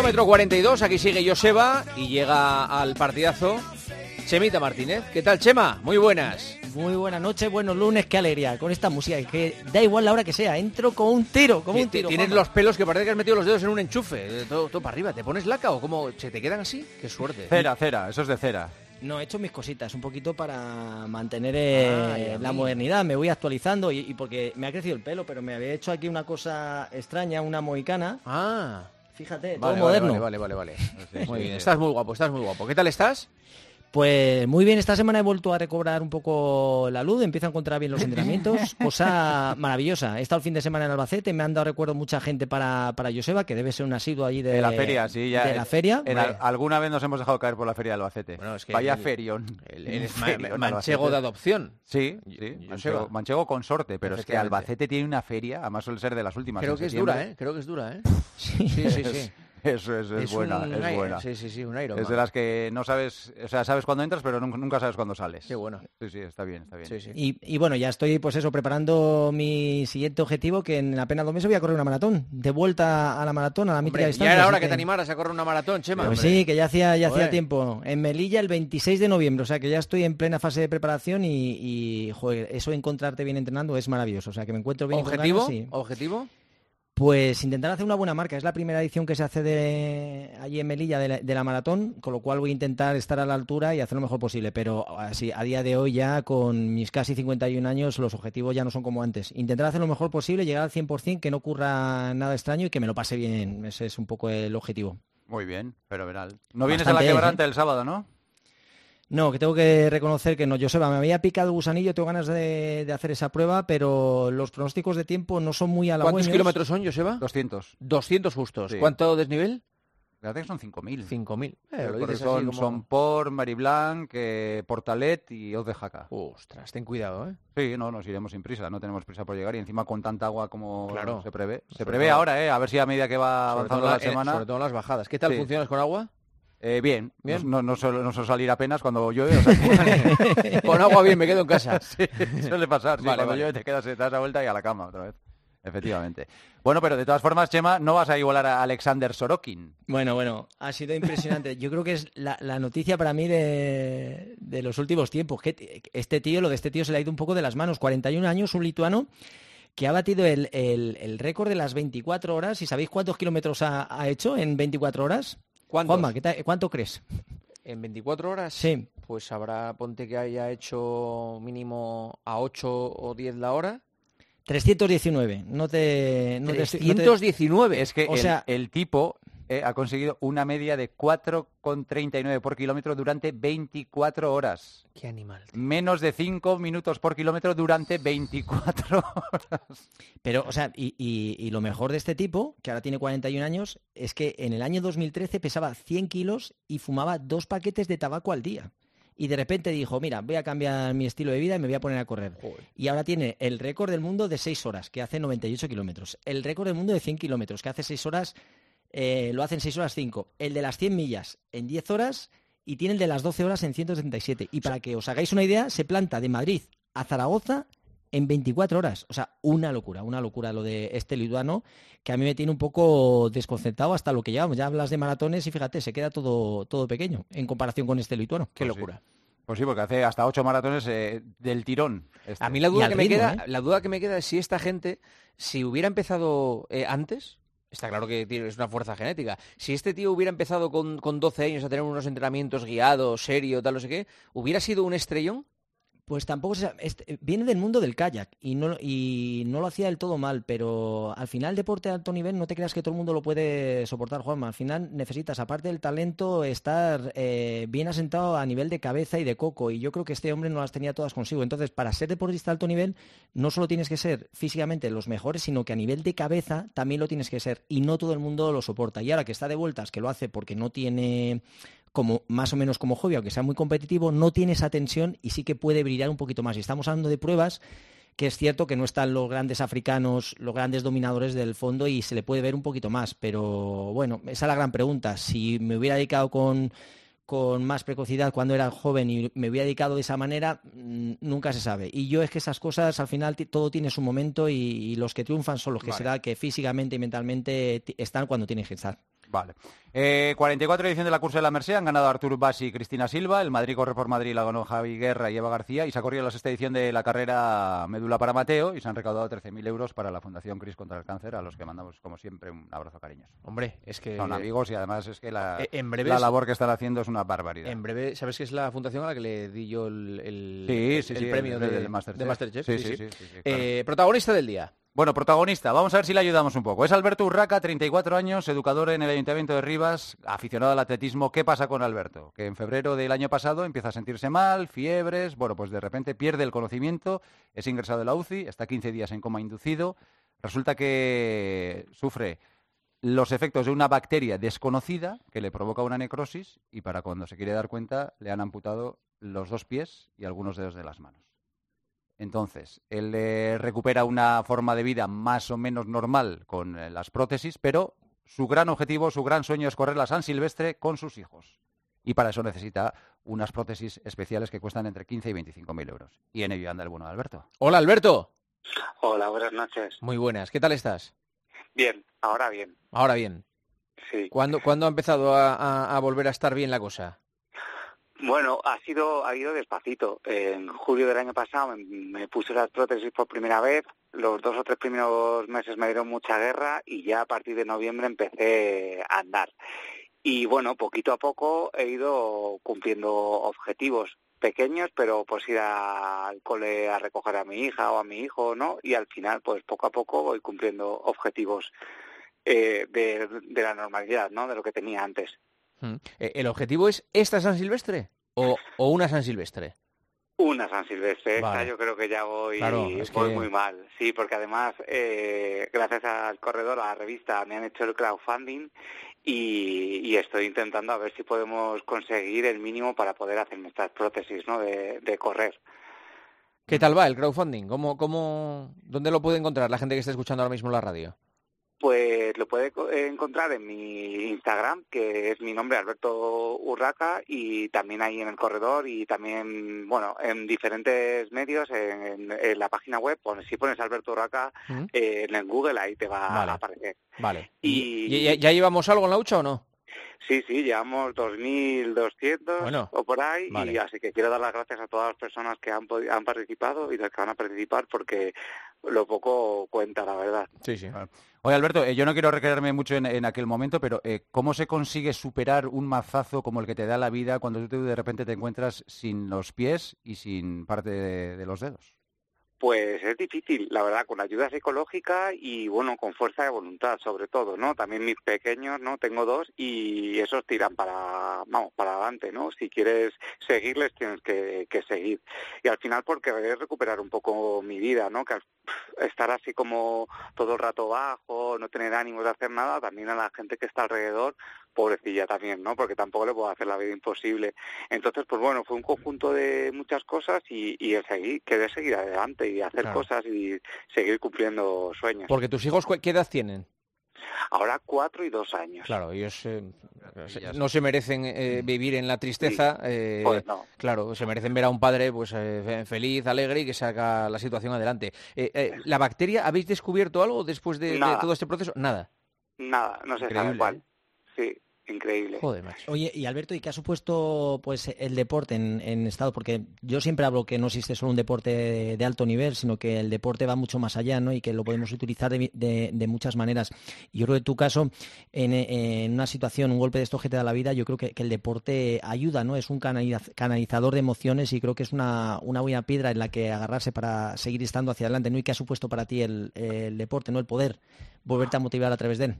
Kilómetro 42, aquí sigue Joseba y llega al partidazo Chemita Martínez. ¿Qué tal, Chema? Muy buenas. Muy buenas noches, buenos lunes, qué alegría con esta música, que da igual la hora que sea, entro con un tiro, como un tiro. Tienes Juanma. los pelos que parece que has metido los dedos en un enchufe, eh, todo, todo para arriba. ¿Te pones laca o cómo se te quedan así? Qué suerte. Cera, cera, eso es de cera. No, he hecho mis cositas, un poquito para mantener eh, Ah, la modernidad, me voy actualizando y, y porque me ha crecido el pelo, pero me había hecho aquí una cosa extraña, una mohicana, Ah, fíjate, todo vale, moderno. vale, vale, vale, vale. Sí, Muy sí, bien, sí. estás muy guapo, estás muy guapo. ¿Qué tal estás? Pues muy bien, esta semana he vuelto a recobrar un poco la luz, empiezo a encontrar bien los entrenamientos, cosa maravillosa. He estado el fin de semana en Albacete, me han dado recuerdo mucha gente para, para Joseba, que debe ser un asiduo allí de, De la feria, sí, ya. de la feria. En al- alguna vez nos hemos dejado caer por la feria de Albacete. Bueno, es que Vaya el- ferión. El- manchego Albacete. de adopción. Sí, sí, manchego, manchego consorte, pero es que. Albacete tiene una feria, además suele ser de las últimas. Creo que es dura, ¿eh? Creo que es dura, ¿eh? Sí. Sí, sí, sí. Eso es, es, buena, un es buena. Sí, sí, sí, un. Es de las que no sabes, o sea, sabes cuándo entras, pero nunca, nunca sabes cuándo sales. Qué bueno. Sí, sí, está bien, está bien. Sí, sí. Y, y bueno, ya estoy pues eso, preparando mi siguiente objetivo, que en apenas dos meses voy a correr una maratón. De vuelta a la maratón, a la mítica distancia. ya era hora que te animaras a correr una maratón, Chema. Pues sí, que ya hacía, ya hacía tiempo. En Melilla el 26 de noviembre, o sea que ya estoy en plena fase de preparación y, y, joder, eso de encontrarte bien entrenando es maravilloso. O sea que me encuentro bien. con ¿Objetivo? ganas y- ¿Objetivo? Pues intentar hacer una buena marca. Es la primera edición que se hace de allí en Melilla de la, de la maratón, con lo cual voy a intentar estar a la altura y hacer lo mejor posible. Pero así, a día de hoy ya con mis casi 51 años los objetivos ya no son como antes. Intentar hacer lo mejor posible, llegar al 100%, que no ocurra nada extraño y que me lo pase bien. Ese es un poco el objetivo. Muy bien, fenomenal. No vienes a la Bastante es, ¿eh? el sábado, ¿no? No, que tengo que reconocer que no. Joseba, me había picado gusanillo, tengo ganas de, de hacer esa prueba, pero los pronósticos de tiempo no son muy halagüeños. ¿Cuántos kilómetros son, Joseba? 200. 200 justos. Sí. ¿Cuánto desnivel? Fíjate que son 5.000. 5.000. Eh, son, como- son por Mariblanc, eh, Portalet y Hoz de Jaca. Ostras, ten cuidado, ¿eh? Sí, no, nos iremos sin prisa, no tenemos prisa por llegar y encima con tanta agua como Claro. se prevé. Se Sobre prevé todo- ahora, ¿eh? A ver si a medida que va Sobre avanzando la en- semana... sobre todo en las bajadas. ¿Qué tal Sí. funcionas con agua? Eh, bien, Bien. No, no, suelo, no suelo salir apenas cuando llueve. o sea con agua bien, me quedo en casa. sí, suele pasar. sí, Vale, cuando vale. llueve te quedas, te das la vuelta y a la cama otra vez. Efectivamente. Bueno, pero de todas formas, Chema, no vas a igualar a Alexander Sorokin. Bueno, bueno, ha sido impresionante. Yo creo que es la, la noticia para mí de, de los últimos tiempos. Que este tío, lo de este tío se le ha ido un poco de las manos. 41 años, un lituano que ha batido el, el- el récord de las 24 horas. ¿Y sabéis cuántos kilómetros ha, ha hecho en 24 horas? ¿Cuántos? Juanma, ¿qué tal- ¿cuánto crees? ¿En 24 horas? Sí. Pues habrá, ponte que haya hecho mínimo a 8 o 10 la hora. 319. No te... No te estoy- no te- 319. Es que O el, sea- el tipo eh, ha conseguido una media de 4,39 por kilómetro durante 24 horas. Qué animal. Menos de 5 minutos por kilómetro durante 24 horas. Pero, o sea, y, y- y lo mejor de este tipo, que ahora tiene 41 años, es que en el año 2013 pesaba 100 kilos y fumaba dos paquetes de tabaco al día. Y de repente dijo, mira, voy a cambiar mi estilo de vida y me voy a poner a correr. Y ahora tiene el récord del mundo de 6 horas, que hace 98 kilómetros. El récord del mundo de 100 kilómetros, que hace 6 horas, eh, lo hace en 6 horas 5. El de las 100 millas en 10 horas y tiene el de las 12 horas en 177. Y para que os hagáis una idea, se planta de Madrid a Zaragoza en 24 horas. O sea, una locura, una locura lo de este lituano, que a mí me tiene un poco desconcertado hasta lo que llevamos. Ya hablas de maratones y fíjate, se queda todo, todo pequeño en comparación con este lituano. Qué Pues sí. locura. Pues sí, porque hace hasta 8 maratones eh, del tirón. este. A mí la duda, que me queda, ¿eh? la duda que me queda es si esta gente, si hubiera empezado eh, antes, está claro que es una fuerza genética, si este tío hubiera empezado con, con 12 años a tener unos entrenamientos guiados, serio, tal, no sé qué, ¿hubiera sido un estrellón? Pues tampoco se- este- viene del mundo del kayak y no, lo hacía del todo mal, pero al final deporte de alto nivel no te creas que todo el mundo lo puede soportar, Juanma. Al final necesitas, aparte del talento, estar eh, bien asentado a nivel de cabeza y de coco. Y yo creo que este hombre no las tenía todas consigo. Entonces, para ser deportista de alto nivel, no solo tienes que ser físicamente los mejores, sino que a nivel de cabeza también lo tienes que ser. Y no todo el mundo lo soporta. Y ahora que está de vueltas, que lo hace porque no tiene como más o menos como hobby, aunque sea muy competitivo, no tiene esa tensión y sí que puede brillar un poquito más. Y estamos hablando de pruebas que es cierto que no están los grandes africanos, los grandes dominadores del fondo y se le puede ver un poquito más. Pero bueno, esa es la gran pregunta. Si me hubiera dedicado con, con más precocidad cuando era joven y me hubiera dedicado de esa manera, mm, nunca se sabe. Y yo es que esas cosas al final todo tiene su momento y, y los que triunfan son los que Vale. será que físicamente y mentalmente están cuando tienen que estar. Vale. Eh, 44 edición de la cursa de la Merced han ganado Artur Basi y Cristina Silva. El Madrid corre por Madrid la ganó Javi Guerra y Eva García. Y se ha corrido la sexta edición de la carrera Médula para Mateo y se han recaudado 13.000 euros para la Fundación Cris contra el Cáncer, a los que mandamos, como siempre, un abrazo cariñoso. Hombre, es que... Son amigos y además es que la, Eh, en la labor que están haciendo es una barbaridad. En breve, ¿sabes que es la fundación a la que le di yo el, el- Sí, el- sí, el sí, premio de, Masterchef. de claro. Eh, protagonista del día. Bueno, protagonista, vamos a ver si le ayudamos un poco. Es Alberto Urraca, 34 años, educador en el Ayuntamiento de Rivas, aficionado al atletismo. ¿Qué pasa con Alberto? Que en febrero del año pasado empieza a sentirse mal, fiebres, bueno, pues de repente pierde el conocimiento, es ingresado en la UCI, está 15 días en coma inducido. Resulta que sufre los efectos de una bacteria desconocida que le provoca una necrosis y para cuando se quiere dar cuenta le han amputado los dos pies y algunos dedos de las manos. Entonces, él eh, recupera una forma de vida más o menos normal con eh, las prótesis, pero su gran objetivo, su gran sueño es correr la San Silvestre con sus hijos. Y para eso necesita unas prótesis especiales que cuestan entre 15 y 25 mil euros. Y en ello anda el bueno de Alberto. Hola, Alberto. Hola, buenas noches. Muy buenas. ¿Qué tal estás? Bien, ahora bien. Ahora bien. Sí. ¿Cuándo, ¿cuándo ha empezado a, a- a volver a estar bien la cosa? Bueno, ha sido ha ido despacito. En julio del año pasado me, puse las prótesis por primera vez. Los dos o tres primeros meses me dieron mucha guerra y ya a partir de noviembre empecé a andar. Y bueno, poquito a poco he ido cumpliendo objetivos pequeños, pero pues ir al cole a recoger a mi hija o a mi hijo, ¿no? Y al final, pues poco a poco voy cumpliendo objetivos eh, de, de la normalidad, ¿no? De lo que tenía antes. Eh, ¿El objetivo es esta San Silvestre o, o una San Silvestre? Una San Silvestre, esta yo creo que ya voy, Claro, es voy que- muy mal. Sí, porque además, eh, gracias al corredor, a la revista, me han hecho el crowdfunding y, y estoy intentando a ver si podemos conseguir el mínimo para poder hacerme estas prótesis ¿no? de, de correr. ¿Qué tal va el crowdfunding? ¿Cómo, cómo, ¿Dónde lo puede encontrar la gente que está escuchando ahora mismo la radio? Pues lo puede co- encontrar en mi Instagram, que es mi nombre, Alberto Urraca, y también ahí en el corredor y también, bueno, en diferentes medios, en, en la página web, pones, si pones Alberto Urraca ¿Mm? eh, en el Google, ahí te va Vale. a aparecer. Vale. Y- ¿Y- ya, ya llevamos algo en la hucha o no? Sí, sí, llevamos 2.200 Bueno, o por ahí, vale. y así que quiero dar las gracias a todas las personas que han, han participado y las que van a participar, porque lo poco cuenta, la verdad. Sí, sí. Oye, Alberto, eh, yo no quiero recrearme mucho en, en aquel momento, pero eh, ¿cómo se consigue superar un mazazo como el que te da la vida cuando tú te- de repente te encuentras sin los pies y sin parte de, de los dedos? Pues es difícil, la verdad, con ayuda psicológica y bueno, con fuerza de voluntad, sobre todo, ¿no? También mis pequeños, ¿no? Tengo dos y esos tiran para, vamos, para adelante, ¿no? Si quieres seguirles tienes que, que seguir. Y al final por querer recuperar un poco mi vida, ¿no? Estar así como todo el rato bajo, no tener ánimos de hacer nada, también a la gente que está alrededor, pobrecilla también, ¿no? Porque tampoco le puedo hacer la vida imposible. Entonces, pues bueno, fue un conjunto de muchas cosas y, y el seguir, querer seguir adelante y hacer Claro. cosas y seguir cumpliendo sueños. Porque tus hijos, ¿cu- ¿qué edad tienen? Ahora cuatro y dos años. Claro, ellos eh, no se merecen eh, vivir en la tristeza. eh, Pues no. Claro, se merecen ver a un padre pues eh, fe- feliz, alegre y que saca la situación adelante. Eh, eh, ¿La bacteria, habéis descubierto algo después de, todo este proceso? Nada. Nada, no se Increíble, sabe cuál. Sí, increíble. Joder, macho. Oye, y Alberto, ¿y qué ha supuesto pues el deporte en, en estado? Porque yo siempre hablo que no existe solo un deporte de, de alto nivel, sino que el deporte va mucho más allá, ¿no? Y que lo podemos utilizar de, de- de muchas maneras. Y yo creo que en tu caso, en, en una situación, un golpe de estos que te da la vida, yo creo que, que el deporte ayuda, ¿no? Es un canaliz- canalizador de emociones y creo que es una, una buena piedra en la que agarrarse para seguir estando hacia adelante, ¿no? Y qué ha supuesto para ti el, el deporte, ¿no? El poder volverte a motivar a través de él.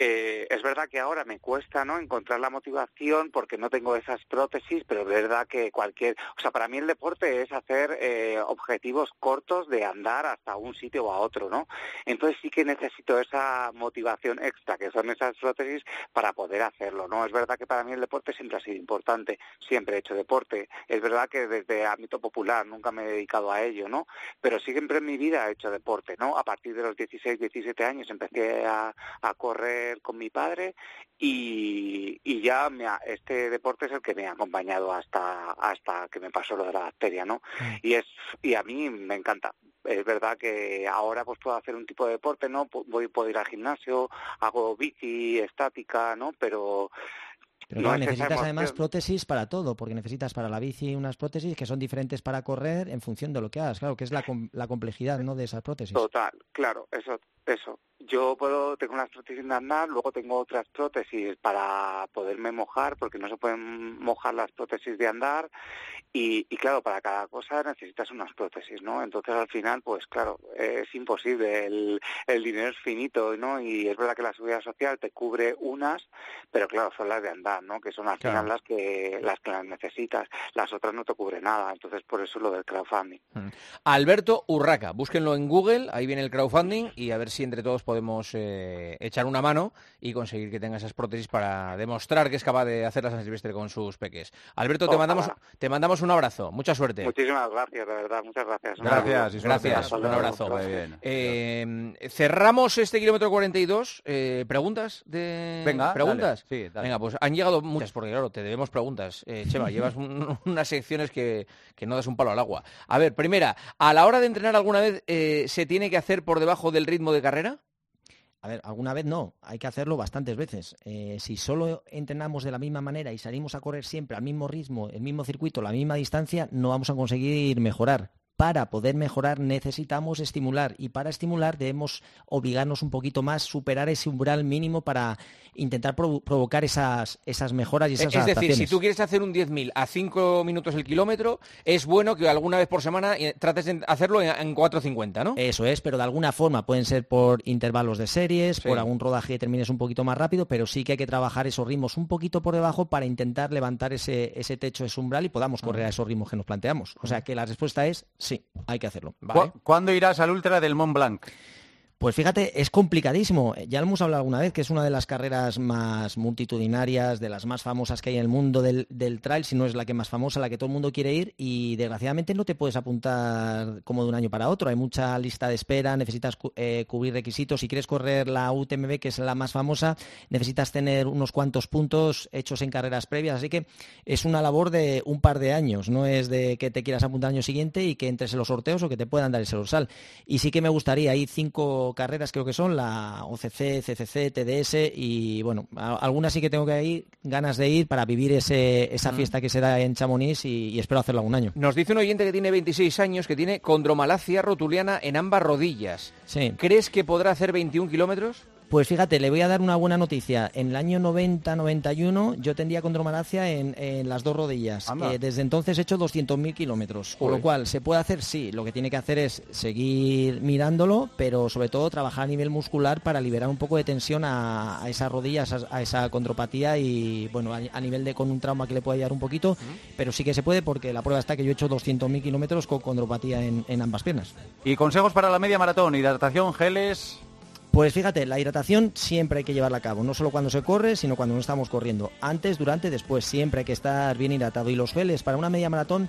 Eh, es verdad que ahora me cuesta no encontrar la motivación porque no tengo esas prótesis, pero es verdad que cualquier, o sea, para mí el deporte es hacer eh, objetivos cortos de andar hasta un sitio o a otro, ¿no? Entonces sí que necesito esa motivación extra, que son esas prótesis, para poder hacerlo, ¿no? Es verdad que para mí el deporte siempre ha sido importante, siempre he hecho deporte. Es verdad que desde ámbito popular nunca me he dedicado a ello, ¿no? Pero siempre en mi vida he hecho deporte, ¿no? A partir de los 16, 17 años empecé a, a correr con mi padre y, y ya me ha- este deporte es el que me ha acompañado hasta hasta que me pasó lo de la bacteria, ¿no? Y es y a mí me encanta. es verdad que ahora pues puedo hacer un tipo de deporte, ¿no? Voy, puedo ir al gimnasio, hago bici estática, ¿no? Pero pero claro, necesitas además prótesis para todo, porque necesitas para la bici unas prótesis que son diferentes para correr en función de lo que hagas, claro, que es la, la complejidad ¿no? de esas prótesis. Total, claro, eso, eso. Yo puedo, tengo unas prótesis de andar, luego tengo otras prótesis para poderme mojar, porque no se pueden mojar las prótesis de andar, y, y claro, para cada cosa necesitas unas prótesis, ¿no? Entonces al final, pues claro, es imposible, el, el dinero es finito, ¿no? Y es verdad que la seguridad social te cubre unas, pero claro, son las de andar, ¿no? Que son al final las que, las que las necesitas, las otras no te cubren nada, entonces por eso lo del crowdfunding. Mm. Alberto Urraca, búsquenlo en Google, ahí viene el crowdfunding, y a ver si entre todos podemos eh, echar una mano y conseguir que tenga esas prótesis para demostrar que es capaz de hacer la San Silvestre con sus peques. Alberto, te mandamos, te mandamos un abrazo. Mucha suerte. Muchísimas gracias, de verdad. Muchas gracias. Gracias. gracias. Un abrazo. Eh, cerramos este kilómetro 42. Eh, ¿Preguntas? De... Venga, ¿Preguntas? Sí, Venga, pues han llegado muchas, porque claro, te debemos preguntas. Eh, Chema, llevas unas secciones que, que, no das un palo al agua. A ver, primera, ¿a la hora de entrenar alguna vez se tiene que hacer por debajo del ritmo de carrera? A ver, alguna vez no, hay que hacerlo bastantes veces. Eh, si solo entrenamos de la misma manera y salimos a correr siempre al mismo ritmo, el mismo circuito, la misma distancia, no vamos a conseguir mejorar para poder mejorar necesitamos estimular y para estimular debemos obligarnos un poquito más, superar ese umbral mínimo para intentar provocar esas, esas mejoras y esas Es decir, si tú quieres hacer un 10.000 a 5 minutos el kilómetro, es bueno que alguna vez por semana eh, trates de hacerlo en, 4.50, ¿no? Eso es, pero de alguna forma pueden ser por intervalos de series, por algún rodaje que termines un poquito más rápido, pero sí que hay que trabajar esos ritmos un poquito por debajo para intentar levantar ese, ese techo, ese umbral y podamos correr a esos ritmos que nos planteamos. O sea que la respuesta es Sí, hay que hacerlo. ¿Cuándo irás al Ultra del Mont Blanc? Pues fíjate, es complicadísimo. Ya lo hemos hablado alguna vez, que es una de las carreras más multitudinarias, de las más famosas que hay en el mundo del, trail, si no es la que más famosa, la que todo el mundo quiere ir, y desgraciadamente no te puedes apuntar como de un año para otro. Hay mucha lista de espera, necesitas eh, cubrir requisitos. Si quieres correr la UTMB, que es la más famosa, necesitas tener unos cuantos puntos hechos en carreras previas. Así que es una labor de un par de años, no es de que te quieras apuntar al año siguiente y que entres en los sorteos o que te puedan dar ese dorsal. Y sí que me gustaría, hay cinco carreras creo que son, la OCC, CCC, TDS y bueno, algunas sí que tengo que ir, ganas de ir para vivir ese, esa mm. fiesta que se da en Chamonix y, espero hacerlo algún año. Nos dice un oyente que tiene 26 años que tiene condromalacia rotuliana en ambas rodillas. Sí. ¿Crees que podrá hacer 21 kilómetros? Pues fíjate, le voy a dar una buena noticia. En el año 90-91 yo tendría condromalacia en, en las dos rodillas. Eh, desde entonces he hecho 200.000 kilómetros. Con lo cual, ¿se puede hacer? Sí. Lo que tiene que hacer es seguir mirándolo, pero sobre todo trabajar a nivel muscular para liberar un poco de tensión a, esa rodilla, a esa, condropatía y, bueno, a, nivel de con un trauma que le puede ayudar un poquito. Pero sí que se puede porque la prueba está que yo he hecho 200.000 kilómetros con condropatía en, en ambas piernas. ¿Y consejos para la media maratón? Hidratación, geles... Pues fíjate, la hidratación siempre hay que llevarla a cabo, no solo cuando se corre, sino cuando no estamos corriendo. Antes, durante, después, siempre hay que estar bien hidratado. Y los geles para una media maratón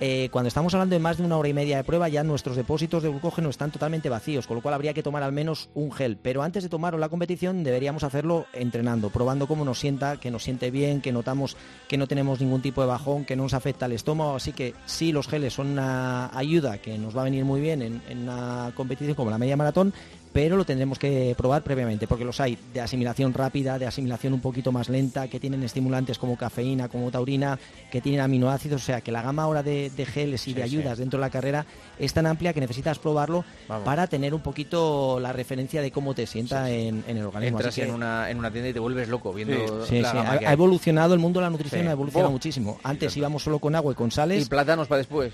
eh, cuando estamos hablando de más de una hora y media de prueba, ya nuestros depósitos de glucógeno están totalmente vacíos, con lo cual habría que tomar al menos un gel. Pero antes de tomarlo la competición, deberíamos hacerlo entrenando, probando cómo nos sienta, que nos siente bien, que notamos que no tenemos ningún tipo de bajón, que no nos afecta el estómago. Así que sí, los geles son una ayuda que nos va a venir muy bien en, en una competición como la media maratón, pero lo tendremos que probar previamente, porque los hay de asimilación rápida, de asimilación un poquito más lenta, que tienen estimulantes como cafeína, como taurina, que tienen aminoácidos, o sea que la gama ahora de, geles y de ayudas dentro de la carrera es tan amplia que necesitas probarlo para tener un poquito la referencia de cómo te sienta en, el organismo. Entras en, una, en una tienda y te vuelves loco viendo ha, evolucionado, el mundo de la nutrición ha evolucionado muchísimo. Antes íbamos solo con agua y con sales. Y plátanos para después.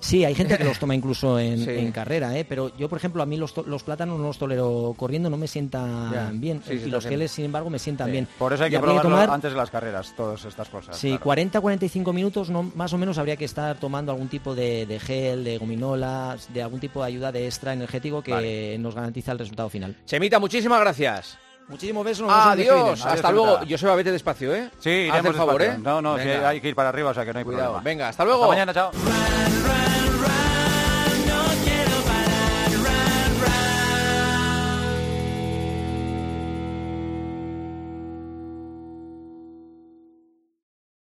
Sí, hay gente que los toma incluso en, carrera, ¿eh? pero yo, por ejemplo, a mí los, plátanos no los tolero corriendo, no me sientan bien. y los geles, sin embargo, me sientan bien. Por eso hay que probarlo antes de las carreras, todas estas cosas. Sí, 40-45 minutos no, más o menos habría que estar tomando algún tipo de, gel, de gominola, de algún tipo de ayuda de extra energético que nos garantiza el resultado final. Chemita, muchísimas gracias. Muchísimos besos. Adiós. Hasta luego. Yo soy a vete despacio, ¿eh? Sí, Haz el favor, ¿eh? No, no, hay que ir para arriba, o sea que no hay Cuidado. problema. Venga, hasta luego. Hasta mañana, chao.